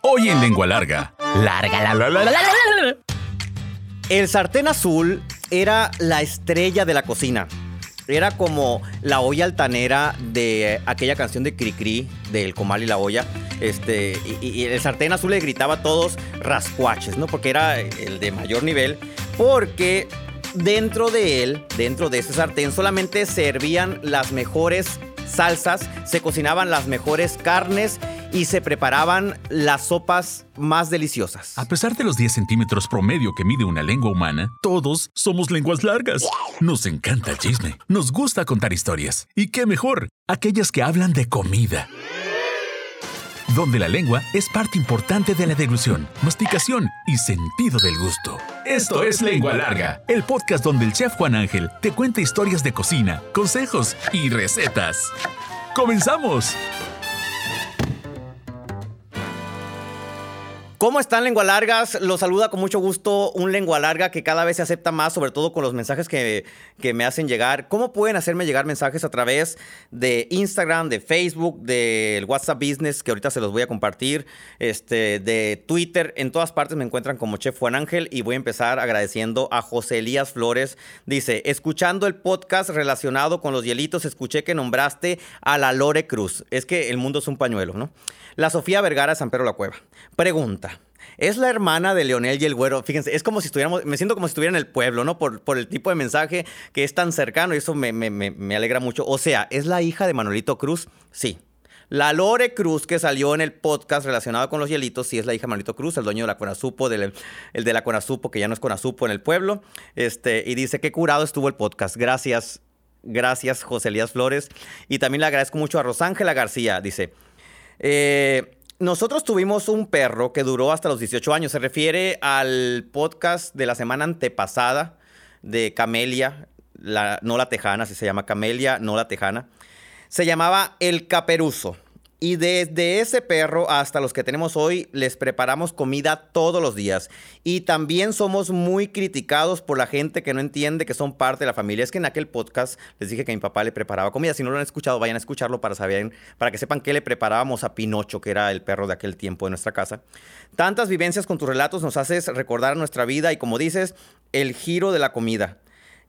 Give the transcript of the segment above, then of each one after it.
Hoy en Lengua Larga. Larga, la, la, la, la, la, la. El sartén azul era la estrella de la cocina. Era como la olla altanera de aquella canción de Cricri, del Comal y la olla. Este, y, y el sartén azul le gritaba a todos rascuaches, ¿no? Porque era el de mayor nivel. Porque dentro de él, dentro de ese sartén, solamente servían las mejores salsas, se cocinaban las mejores carnes y se preparaban las sopas más deliciosas. A pesar de los 10 centímetros promedio que mide una lengua humana, todos somos lenguas largas. Nos encanta el chisme, nos gusta contar historias. ¿Y qué mejor? Aquellas que hablan de comida. Donde la lengua es parte importante de la deglución, masticación y sentido del gusto. Esto es Lengua Larga, el podcast donde el chef Juan Ángel te cuenta historias de cocina, consejos y recetas. ¡Comenzamos! ¿Cómo están, lengua largas? Los saluda con mucho gusto un lengua larga que cada vez se acepta más, sobre todo con los mensajes que, que, me hacen llegar. ¿Cómo pueden hacerme llegar mensajes a través de Instagram, de Facebook, del WhatsApp Business, que ahorita se los voy a compartir, este, de Twitter? En todas partes me encuentran como Chef Juan Ángel y voy a empezar agradeciendo a José Elías Flores. Dice, escuchando el podcast relacionado con los hielitos, escuché que nombraste a la Lore Cruz. Es que el mundo es un pañuelo, ¿no? La Sofía Vergara San Pedro la Cueva. Pregunta. Es la hermana de Leonel y el güero. Fíjense, es como si estuviéramos, me siento como si estuviera en el pueblo, ¿no? Por, por el tipo de mensaje que es tan cercano y eso me, me, me, alegra mucho. O sea, ¿es la hija de Manuelito Cruz? Sí. La Lore Cruz que salió en el podcast relacionado con los hielitos, sí es la hija de Manuelito Cruz, el dueño de la Conasupo, del, el de la Conasupo, que ya no es Conasupo en el pueblo. Este, y dice, qué curado estuvo el podcast. Gracias, gracias, José Elías Flores. Y también le agradezco mucho a Rosángela García. Dice, eh, nosotros tuvimos un perro que duró hasta los 18 años. Se refiere al podcast de la semana antepasada de Camelia, la, no la tejana, así se llama Camelia, no la tejana. Se llamaba El Caperuzo. Y desde ese perro hasta los que tenemos hoy les preparamos comida todos los días. Y también somos muy criticados por la gente que no entiende que son parte de la familia. Es que en aquel podcast les dije que mi papá le preparaba comida. Si no lo han escuchado, vayan a escucharlo para saber, para que sepan qué le preparábamos a Pinocho, que era el perro de aquel tiempo de nuestra casa. Tantas vivencias con tus relatos nos haces recordar nuestra vida y como dices, el giro de la comida.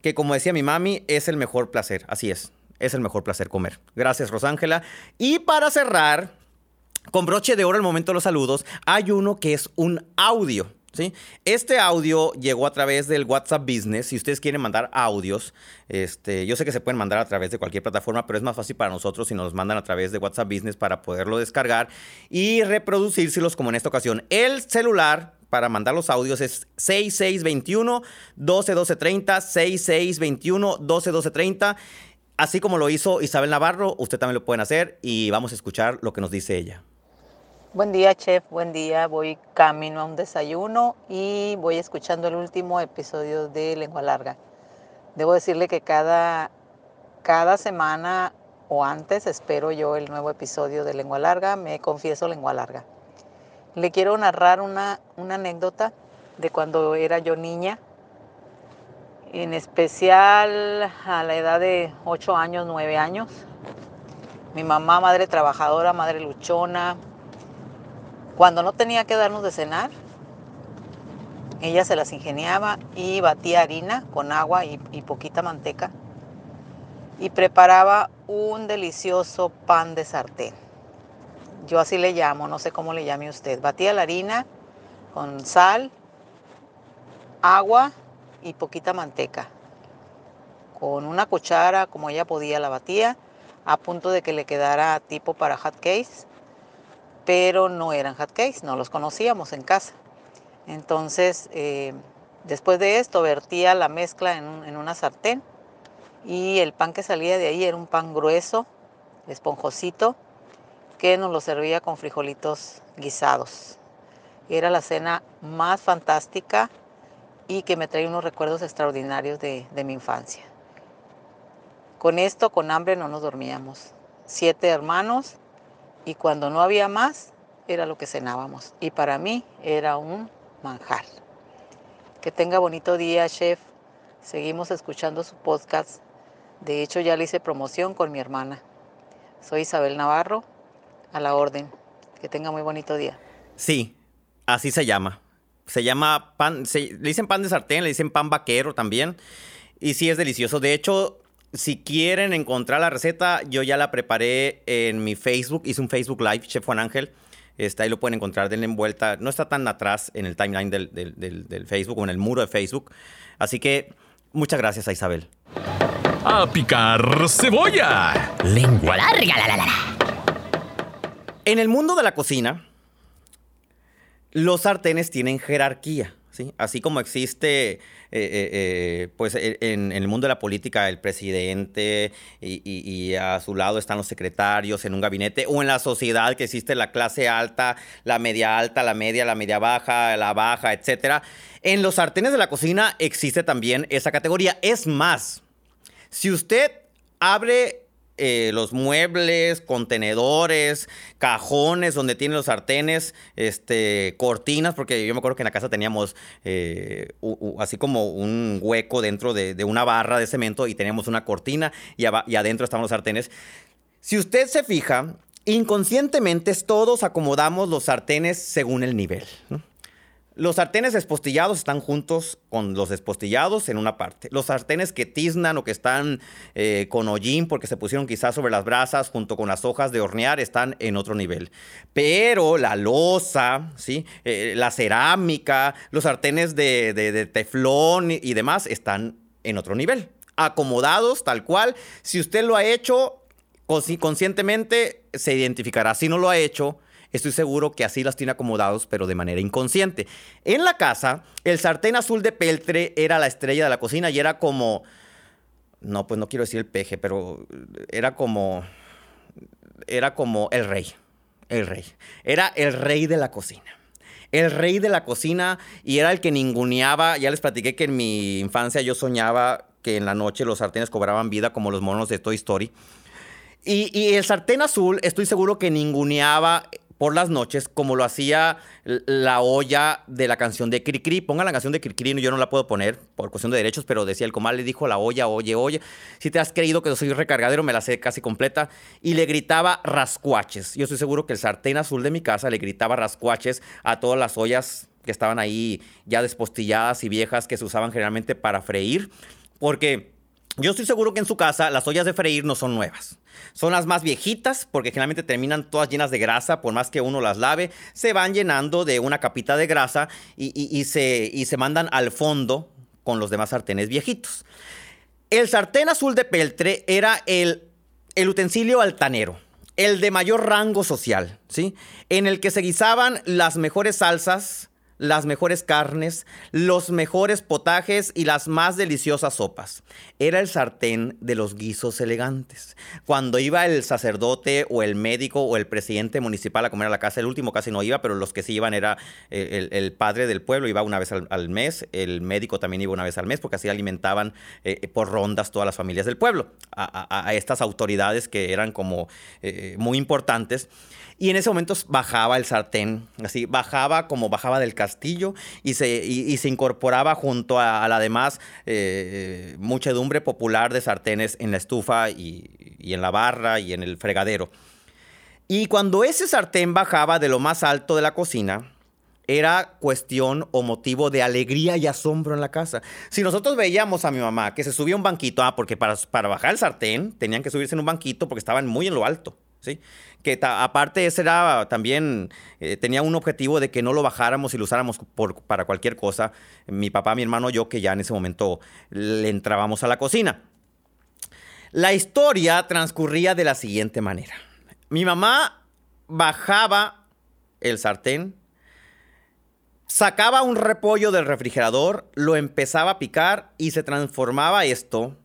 Que como decía mi mami, es el mejor placer. Así es es el mejor placer comer. Gracias, Rosángela. Y para cerrar, con broche de oro el momento de los saludos, hay uno que es un audio. ¿Sí? Este audio llegó a través del WhatsApp Business. Si ustedes quieren mandar audios, este, yo sé que se pueden mandar a través de cualquier plataforma, pero es más fácil para nosotros si nos los mandan a través de WhatsApp Business para poderlo descargar y reproducírselos como en esta ocasión. El celular para mandar los audios es 6621 121230 6621 121230 Así como lo hizo Isabel Navarro, usted también lo pueden hacer y vamos a escuchar lo que nos dice ella. Buen día, chef. Buen día. Voy camino a un desayuno y voy escuchando el último episodio de Lengua Larga. Debo decirle que cada, cada semana o antes espero yo el nuevo episodio de Lengua Larga. Me confieso Lengua Larga. Le quiero narrar una, una anécdota de cuando era yo niña en especial a la edad de 8 años, 9 años. Mi mamá, madre trabajadora, madre luchona, cuando no tenía que darnos de cenar, ella se las ingeniaba y batía harina con agua y, y poquita manteca y preparaba un delicioso pan de sartén. Yo así le llamo, no sé cómo le llame usted. Batía la harina con sal, agua y poquita manteca. Con una cuchara, como ella podía, la batía a punto de que le quedara tipo para hot cakes, pero no eran hot cakes, no los conocíamos en casa. Entonces, eh, después de esto, vertía la mezcla en, en una sartén y el pan que salía de ahí era un pan grueso, esponjosito, que nos lo servía con frijolitos guisados. Era la cena más fantástica y que me trae unos recuerdos extraordinarios de, mi infancia. Con esto, con hambre, no nos dormíamos. Siete hermanos y cuando no había más, era lo que cenábamos. Y para mí era un manjar. Que tenga bonito día, chef. Seguimos escuchando su podcast. De hecho, ya le hice promoción con mi hermana. Soy Isabel Navarro, a la orden. Que tenga muy bonito día. Sí, así se llama. Se llama pan, le dicen pan de sartén, le dicen pan vaquero también. Y sí es delicioso. De hecho, si quieren encontrar la receta, yo ya la preparé en mi Facebook. Hice un Facebook Live, Chef Juan Ángel. Está, ahí lo pueden encontrar, denle en vuelta. No está tan atrás en el timeline del, del, Facebook o en el muro de Facebook. Así que muchas gracias a Isabel. A picar cebolla. Lengua larga, la, la, la. En el mundo de la cocina, los sartenes tienen jerarquía. ¿sí? Así como existe eh, eh, eh, pues en, el mundo de la política el presidente y, a su lado están los secretarios en un gabinete o en la sociedad que existe la clase alta, la media alta, la media, la media baja, la baja, etcétera. En los sartenes de la cocina existe también esa categoría. Es más, si usted abre eh, los muebles, contenedores, cajones donde tienen los sartenes, este, cortinas, porque yo me acuerdo que en la casa teníamos eh, así como un hueco dentro de, una barra de cemento y teníamos una cortina y, y adentro estaban los sartenes. Si usted se fija, inconscientemente todos acomodamos los sartenes según el nivel. ¿no? Los sartenes espostillados están juntos con los despostillados en una parte. Los sartenes que tiznan o que están eh, con hollín porque se pusieron quizás sobre las brasas junto con las hojas de hornear están en otro nivel. Pero la losa, ¿sí? Eh, la cerámica, los sartenes de, teflón y, y demás están en otro nivel. Acomodados tal cual. Si usted lo ha hecho conscientemente, se identificará. Si no lo ha hecho, estoy seguro que así las tiene acomodados, pero de manera inconsciente. En la casa, el sartén azul de peltre era la estrella de la cocina y era como, no, pues no quiero decir el peje, pero era como, era como el rey, el rey. Era el rey de la cocina el rey de la cocina y era el que ninguneaba. Ya les platiqué que en mi infancia yo soñaba que en la noche los sartenes cobraban vida como los monos de Toy Story. Y, y, el sartén azul, estoy seguro que ninguneaba por las noches, como lo hacía la olla de la canción de Cricri. Pongan la canción de Cricri, yo no la puedo poner por cuestión de derechos, pero decía el comal le dijo la olla, oye, oye. Si te has creído que soy recargadero, me la sé casi completa. Y le gritaba rascuaches. Yo estoy seguro que el sartén azul de mi casa le gritaba rascuaches a todas las ollas que estaban ahí ya despostilladas y viejas que se usaban generalmente para freír. Porque yo estoy seguro que en su casa las ollas de freír no son nuevas. Son las más viejitas porque generalmente terminan todas llenas de grasa, por más que uno las lave, se van llenando de una capita de grasa y, se, y se mandan al fondo con los demás sartenes viejitos. El sartén azul de peltre era el, el utensilio altanero, el de mayor rango social, ¿sí? En el que se guisaban las mejores salsas, las mejores carnes, los mejores potajes y las más deliciosas sopas. Era el sartén de los guisos elegantes. Cuando iba el sacerdote o el médico o el presidente municipal a comer a la casa, el último casi no iba, pero los que sí iban era eh, el, padre del pueblo, iba una vez al, mes, el médico también iba una vez al mes, porque así alimentaban eh, por rondas todas las familias del pueblo, a, estas autoridades que eran como eh, muy importantes. Y en ese momento bajaba el sartén, así, bajaba como bajaba del castillo y se, incorporaba junto a, la demás eh, muchedumbre popular de sartenes en la estufa y, en la barra y en el fregadero. Y cuando ese sartén bajaba de lo más alto de la cocina, era cuestión o motivo de alegría y asombro en la casa. Si nosotros veíamos a mi mamá que se subía un banquito, ah, porque para, para bajar el sartén tenían que subirse en un banquito porque estaban muy en lo alto. ¿Sí? Que aparte ese era también, eh, tenía un objetivo de que no lo bajáramos y lo usáramos para cualquier cosa. Mi papá, mi hermano, yo, que ya en ese momento le entrábamos a la cocina. La historia transcurría de la siguiente manera. Mi mamá bajaba el sartén, sacaba un repollo del refrigerador, lo empezaba a picar y se transformaba esto,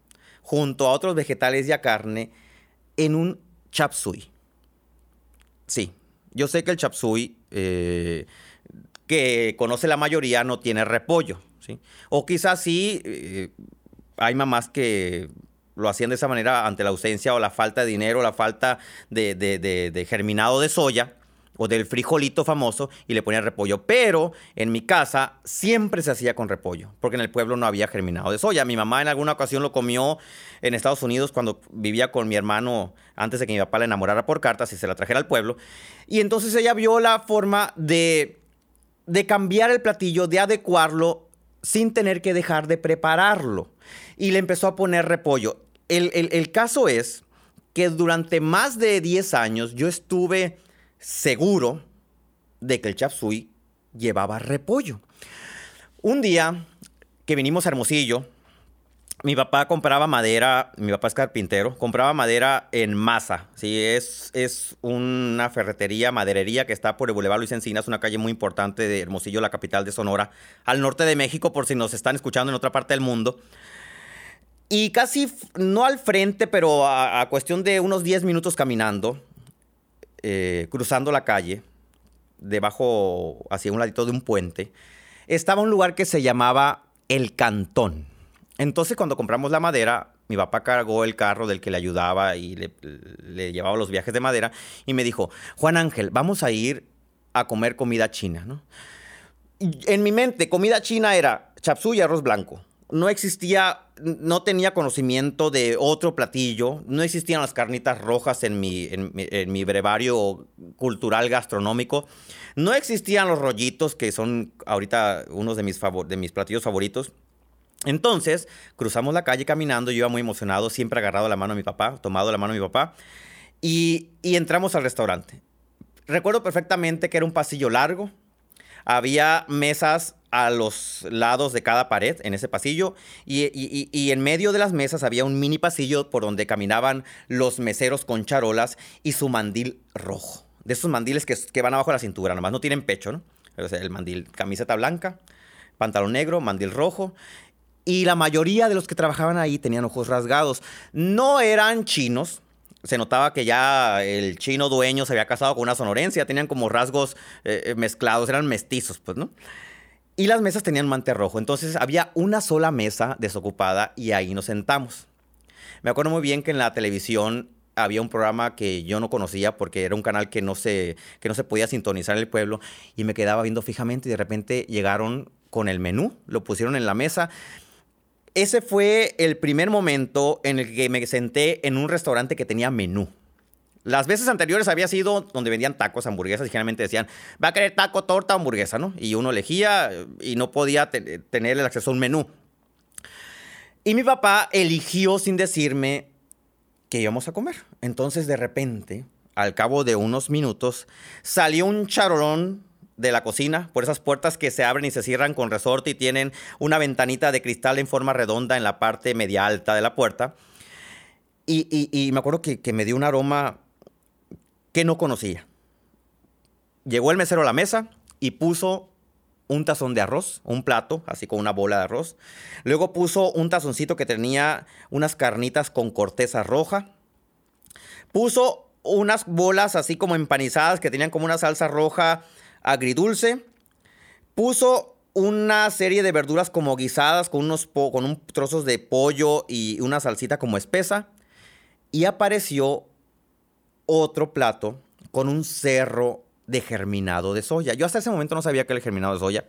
junto a otros vegetales y a carne, en un chapsui. Sí, yo sé que el chapsui, eh, que conoce la mayoría, no tiene repollo. ¿sí? O quizás sí, eh, hay mamás que lo hacían de esa manera ante la ausencia o la falta de dinero, la falta de, germinado de soya. O del frijolito famoso y le ponía repollo. Pero en mi casa siempre se hacía con repollo, porque en el pueblo no había germinado de soya. Mi mamá en alguna ocasión lo comió en Estados Unidos cuando vivía con mi hermano antes de que mi papá la enamorara por cartas y se la trajera al pueblo. Y entonces ella vio la forma de, de cambiar el platillo, de adecuarlo sin tener que dejar de prepararlo. Y le empezó a poner repollo. El, el caso es que durante más de 10 años yo estuve seguro de que el chap suey llevaba repollo. Un día que vinimos a Hermosillo, mi papá compraba madera, mi papá es carpintero, compraba madera en masa. ¿sí? Es, es una ferretería, maderería que está por el Boulevard Luis Encinas, una calle muy importante de Hermosillo, la capital de Sonora, al norte de México, por si nos están escuchando en otra parte del mundo. Y casi, no al frente, pero a, a cuestión de unos 10 minutos caminando, eh, cruzando la calle, debajo, hacia un ladito de un puente, estaba un lugar que se llamaba El Cantón. Entonces, cuando compramos la madera, mi papá cargó el carro del que le ayudaba y le, llevaba los viajes de madera y me dijo, Juan Ángel, vamos a ir a comer comida china, en mi mente, comida china era chapsú y arroz blanco no existía, no tenía conocimiento de otro platillo, no existían las carnitas rojas en mi, en, mi brevario cultural gastronómico, no existían los rollitos, que son ahorita unos de mis, de mis platillos favoritos. Entonces, cruzamos la calle caminando, yo iba muy emocionado, siempre agarrado la mano de mi papá, tomado la mano de mi papá, y, y entramos al restaurante. Recuerdo perfectamente que era un pasillo largo, había mesas a los lados de cada pared en ese pasillo y, en medio de las mesas había un mini pasillo por donde caminaban los meseros con charolas y su mandil rojo. De esos mandiles que, van abajo de la cintura, nomás no tienen pecho, ¿no? el mandil, camiseta blanca, pantalón negro, mandil rojo. Y la mayoría de los que trabajaban ahí tenían ojos rasgados. No eran chinos, se notaba que ya el chino dueño se había casado con una sonorencia, tenían como rasgos eh, eh, mezclados, eran mestizos, pues, ¿no? Y las mesas tenían mante rojo. Entonces había una sola mesa desocupada y ahí nos sentamos. Me acuerdo muy bien que en la televisión había un programa que yo no conocía porque era un canal que no se, que no se podía sintonizar en el pueblo y me quedaba viendo fijamente y de repente llegaron con el menú, lo pusieron en la mesa. Ese fue el primer momento en el que me senté en un restaurante que tenía menú. Las veces anteriores había sido donde vendían tacos, hamburguesas, y generalmente decían, va a querer taco, torta, hamburguesa, ¿no? Y uno elegía y no podía tener el acceso a un menú. Y mi papá eligió sin decirme que íbamos a comer. Entonces, de repente, al cabo de unos minutos, salió un charolón de la cocina, por esas puertas que se abren y se cierran con resorte y tienen una ventanita de cristal en forma redonda en la parte media alta de la puerta. Y, me acuerdo que, que, me dio un aroma que no conocía. Llegó el mesero a la mesa y puso un tazón de arroz, un plato, así con una bola de arroz. Luego puso un tazoncito que tenía unas carnitas con corteza roja. Puso unas bolas así como empanizadas que tenían como una salsa roja agridulce. Puso una serie de verduras como guisadas con unos con un trozos de pollo y una salsita como espesa. Y apareció otro plato con un cerro de germinado de soya. Yo hasta ese momento no sabía que era el germinado de soya.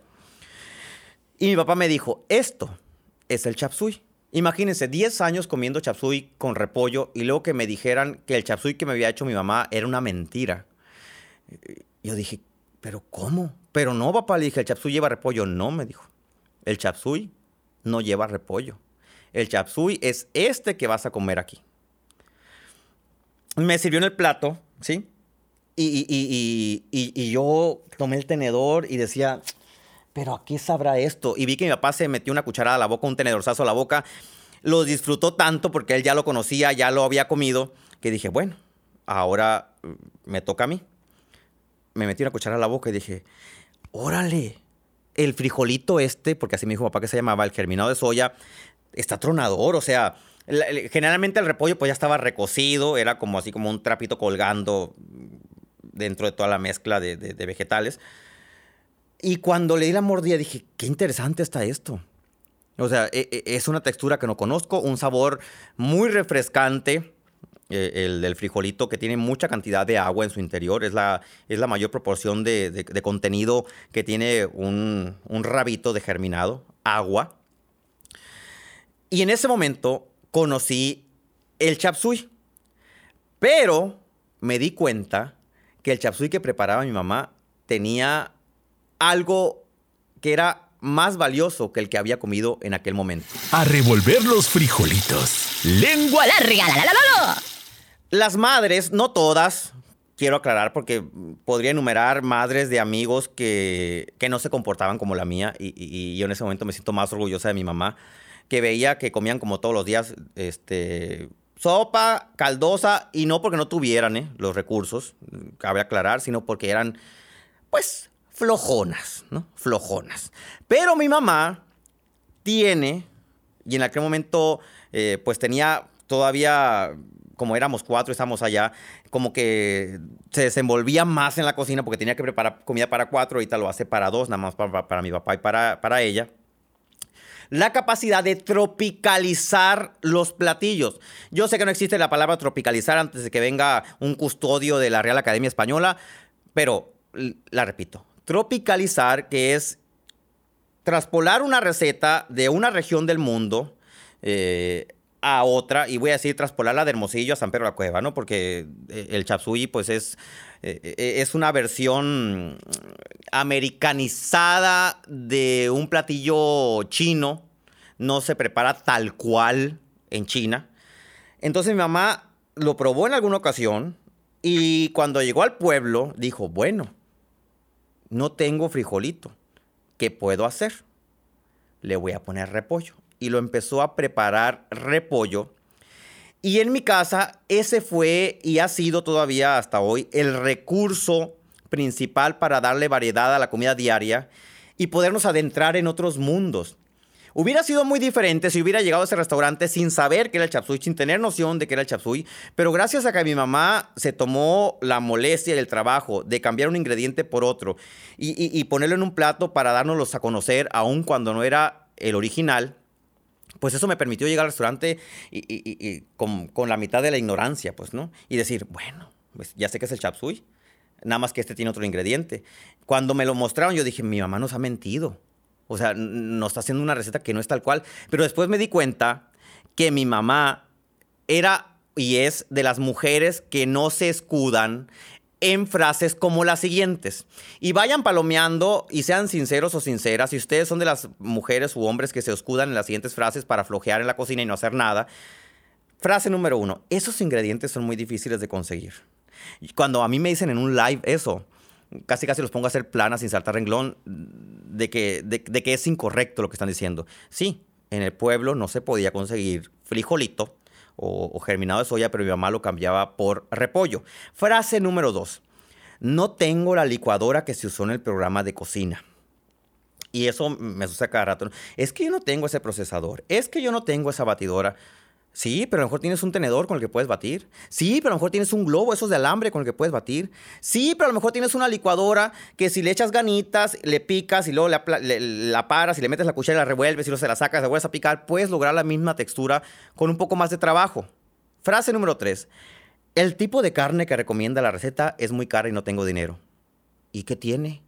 Y mi papá me dijo, esto es el chapsui. Imagínense, 10 años comiendo chapsui con repollo y luego que me dijeran que el chapsui que me había hecho mi mamá era una mentira. Yo dije, ¿pero cómo? Pero no, papá, le dije, el chapsui lleva repollo. No, me dijo, el chapsui no lleva repollo. El chapsui es este que vas a comer aquí me sirvió en el plato, ¿sí? Y, y, yo tomé el tenedor y decía, pero ¿a qué sabrá esto? Y vi que mi papá se metió una cucharada a la boca, un tenedorzazo a la boca. Lo disfrutó tanto porque él ya lo conocía, ya lo había comido, que dije, bueno, ahora mm, me toca a mí. Me metí una cucharada a la boca y dije, órale, el frijolito este, porque así me dijo papá que se llamaba, el germinado de soya, está tronador, o sea, generalmente el repollo pues ya estaba recocido, era como así como un trapito colgando dentro de toda la mezcla de, vegetales. Y cuando le di la mordida dije, qué interesante está esto. O sea, e, e, es una textura que no conozco, un sabor muy refrescante. Eh, el frijolito, que tiene mucha cantidad de agua en su interior. Es la, es la mayor proporción de, contenido que tiene un, un rabito de germinado, agua. Y en ese momento conocí el chapsui. Pero me di cuenta que el chapsui que preparaba mi mamá tenía algo que era más valioso que el que había comido en aquel momento. A revolver los frijolitos. Lengua larga, la la la la la. Las madres, no todas, quiero aclarar porque podría enumerar madres de amigos que, que no se comportaban como la mía y, y- yo en ese momento me siento más orgullosa de mi mamá, que veía que comían como todos los días este, sopa caldosa y no porque no tuvieran eh, los recursos, cabe aclarar, sino porque eran pues flojonas, ¿no? Flojonas. Pero mi mamá tiene, y en aquel momento, eh, pues tenía todavía, como éramos cuatro, estábamos allá, como que se desenvolvía más en la cocina porque tenía que preparar comida para cuatro, ahorita lo hace para dos, nada más para, mi papá y para, para ella. La capacidad de tropicalizar los platillos. Yo sé que no existe la palabra tropicalizar antes de que venga un custodio de la Real Academia Española, pero la repito. Tropicalizar, que es traspolar una receta de una región del mundo eh, a otra, y voy a decir traspolarla de Hermosillo a San Pedro de la Cueva, ¿no? Porque eh, el chapsui, pues es, eh, eh, es una versión americanizada de un platillo chino, no se prepara tal cual en China. Entonces mi mamá lo probó en alguna ocasión y cuando llegó al pueblo dijo, bueno, no tengo frijolito. ¿Qué puedo hacer? Le voy a poner repollo. Y lo empezó a preparar repollo. Y en mi casa ese fue y ha sido todavía hasta hoy el recurso principal para darle variedad a la comida diaria y podernos adentrar en otros mundos. Hubiera sido muy diferente si hubiera llegado a ese restaurante sin saber que era el chapsui, sin tener noción de que era el chapsui, pero gracias a que mi mamá se tomó la molestia y el trabajo de cambiar un ingrediente por otro y, y- y ponerlo en un plato para dárnoslos a conocer, aun cuando no era el original, pues eso me permitió llegar al restaurante y, y- y- con, con la mitad de la ignorancia, pues, ¿no? Y decir, bueno, pues ya sé que es el chapsui, nada más que este tiene otro ingrediente. Cuando me lo mostraron, yo dije, mi mamá nos ha mentido. O sea, nos está haciendo una receta que no es tal cual. Pero después me di cuenta que mi mamá era y es de las mujeres que no se escudan en frases como las siguientes. Y vayan palomeando y sean sinceros o sinceras. Si ustedes son de las mujeres u hombres que se escudan en las siguientes frases para flojear en la cocina y no hacer nada. Frase número uno. Esos ingredientes son muy difíciles de conseguir. Cuando a mí me dicen en un live eso, casi casi los pongo a hacer planas sin saltar renglón de que, de que es incorrecto lo que están diciendo. Sí, en el pueblo no se podía conseguir frijolito o, o germinado de soya, pero mi mamá lo cambiaba por repollo. Frase número dos. No tengo la licuadora que se usó en el programa de cocina. Y eso me sucede cada rato. Es que yo no tengo ese procesador. Es que yo no tengo esa batidora. Sí, pero a lo mejor tienes un tenedor con el que puedes batir. Sí, pero a lo mejor tienes un globo, esos de alambre con el que puedes batir. Sí, pero a lo mejor tienes una licuadora que si le echas ganitas, le picas y luego la, paras y le metes la cuchara y la revuelves y luego se la sacas, la vuelves a picar, puedes lograr la misma textura con un poco más de trabajo. Frase número 3. El tipo de carne que recomienda la receta es muy cara y no tengo dinero. ¿Y qué tiene?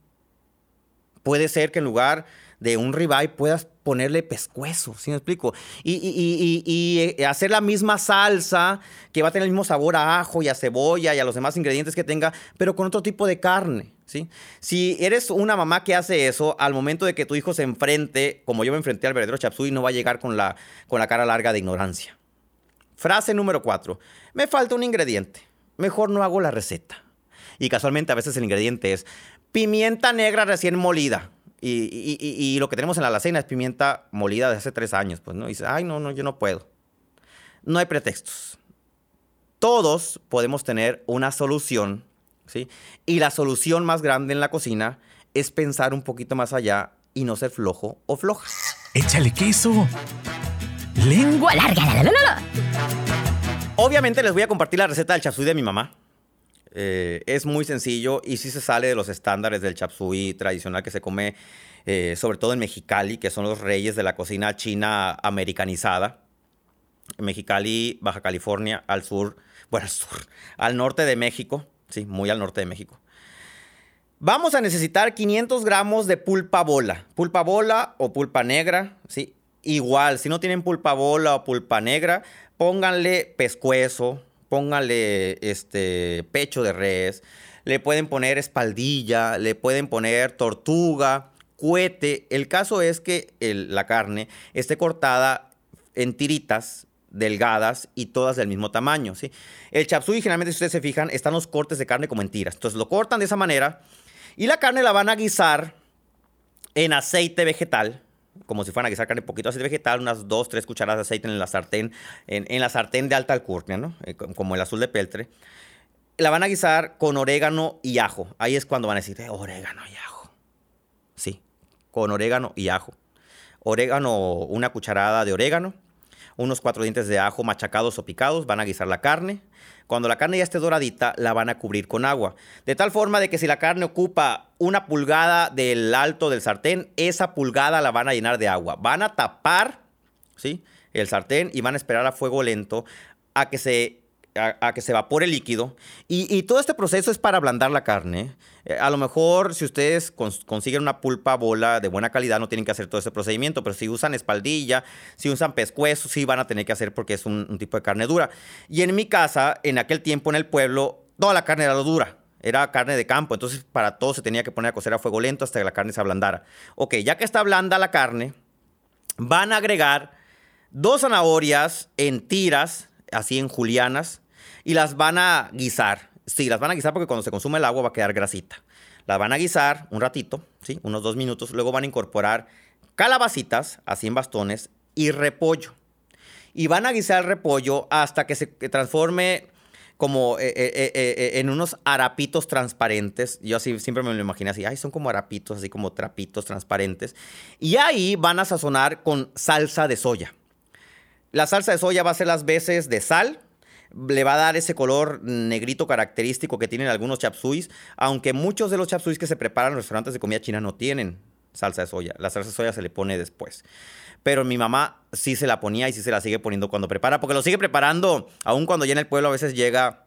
Puede ser que en lugar de un ribeye puedas ponerle pescuezo, ¿sí me explico? Y, y- y- y- eh, hacer la misma salsa que va a tener el mismo sabor a ajo y a cebolla y a los demás ingredientes que tenga, pero con otro tipo de carne, ¿sí? Si eres una mamá que hace eso, al momento de que tu hijo se enfrente, como yo me enfrenté al verdadero chapsui, no va a llegar con la, con la cara larga de ignorancia. Frase número 4. Me falta un ingrediente. Mejor no hago la receta. Y casualmente a veces el ingrediente es pimienta negra recién molida. Y, y- y- y lo que tenemos en la alacena es pimienta molida de hace tres años. Pues, ¿no? Y dice, ay, no, no, yo no puedo. No hay pretextos. Todos podemos tener una solución, ¿sí? Y la solución más grande en la cocina es pensar un poquito más allá y no ser flojo o floja. Échale queso. Lengua. Larga, la la la la la. Obviamente les voy a compartir la receta del chapsui de mi mamá. Eh, es muy sencillo y sí se sale de los estándares del chapsui tradicional que se come, eh, sobre todo en Mexicali, que son los reyes de la cocina china americanizada. Mexicali, Baja California, al sur, bueno, al sur, al norte de México, sí, muy al norte de México. Vamos a necesitar 500 gramos de pulpa bola. Pulpa bola o pulpa negra, ¿sí? Igual, si no tienen pulpa bola o pulpa negra, pónganle pescuezo, pónganle este, pecho de res, le pueden poner espaldilla, le pueden poner tortuga, cuete. El caso es que la carne esté cortada en tiritas delgadas y todas del mismo tamaño, ¿sí? El chapsui generalmente, si ustedes se fijan, están los cortes de carne como en tiras. Entonces lo cortan de esa manera y la carne la van a guisar en aceite vegetal, como si fueran a guisar carne, poquito aceite vegetal, unas dos, tres cucharadas de aceite en la sartén, en, la sartén de alta alcurnia, ¿no? Eh, como el azul de peltre. La van a guisar con orégano y ajo. Ahí es cuando van a decir, eh, orégano y ajo. Sí, con orégano y ajo. Orégano, una cucharada de orégano, unos cuatro dientes de ajo machacados o picados, van a guisar la carne. Cuando la carne ya esté doradita, la van a cubrir con agua. De tal forma de que si la carne ocupa una pulgada del alto del sartén, esa pulgada la van a llenar de agua. Van a tapar ¿sí? el sartén y van a esperar a fuego lento a que se a, que se evapore el líquido. Y, todo este proceso es para ablandar la carne. Eh, a lo mejor si ustedes consiguen una pulpa bola de buena calidad no tienen que hacer todo ese procedimiento, pero si usan espaldilla, si usan pescuezo, sí van a tener que hacer porque es un, tipo de carne dura. Y en mi casa, en aquel tiempo en el pueblo, toda la carne era dura. Era carne de campo, entonces para todo se tenía que poner a cocer a fuego lento hasta que la carne se ablandara. Ok, ya que está blanda la carne, van a agregar dos zanahorias en tiras, así en julianas, y las van a guisar. Sí, las van a guisar porque cuando se consume el agua va a quedar grasita. Las van a guisar un ratito, ¿sí? unos dos minutos. Luego van a incorporar calabacitas, así en bastones, y repollo. Y van a guisar el repollo hasta que se transforme como eh, eh, eh, en unos harapitos transparentes. Yo así siempre me lo imaginé así, ay, son como harapitos, así como trapitos transparentes. Y ahí van a sazonar con salsa de soya. La salsa de soya va a ser las veces de sal, le va a dar ese color negrito característico que tienen algunos chapsuis, aunque muchos de los chapsuis que se preparan en restaurantes de comida china no tienen salsa de soya. La salsa de soya se le pone después. Pero mi mamá sí se la ponía y sí se la sigue poniendo cuando prepara, porque lo sigue preparando, aun cuando ya en el pueblo a veces llega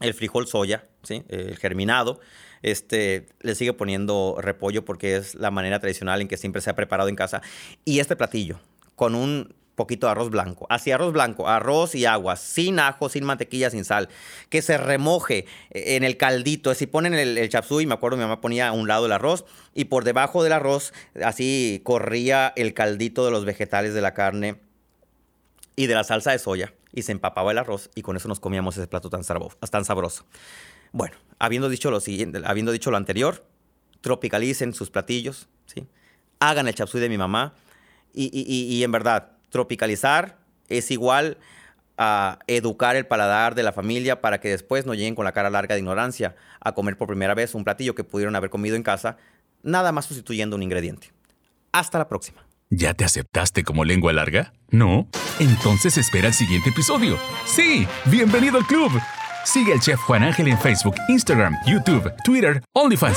el frijol soya, ¿sí? el germinado, este, le sigue poniendo repollo porque es la manera tradicional en que siempre se ha preparado en casa. Y este platillo, con un poquito de arroz blanco. Así, arroz blanco, arroz y agua, sin ajo, sin mantequilla, sin sal. Que se remoje en el caldito. Si ponen el, chapsui, me acuerdo mi mamá ponía a un lado el arroz y por debajo del arroz así corría el caldito de los vegetales de la carne y de la salsa de soya y se empapaba el arroz y con eso nos comíamos ese plato tan, tan sabroso. Bueno, habiendo dicho lo siguiente, habiendo dicho lo anterior, tropicalicen sus platillos, ¿sí? Hagan el chapsui de mi mamá y en verdad, tropicalizar es igual a educar el paladar de la familia para que después no lleguen con la cara larga de ignorancia a comer por primera vez un platillo que pudieron haber comido en casa, nada más sustituyendo un ingrediente. Hasta la próxima. ¿Ya te aceptaste como lengua larga? ¿No? Entonces espera el siguiente episodio. Sí, bienvenido al club. Sigue al chef Juan Ángel en Facebook, Instagram, YouTube, Twitter, OnlyFans.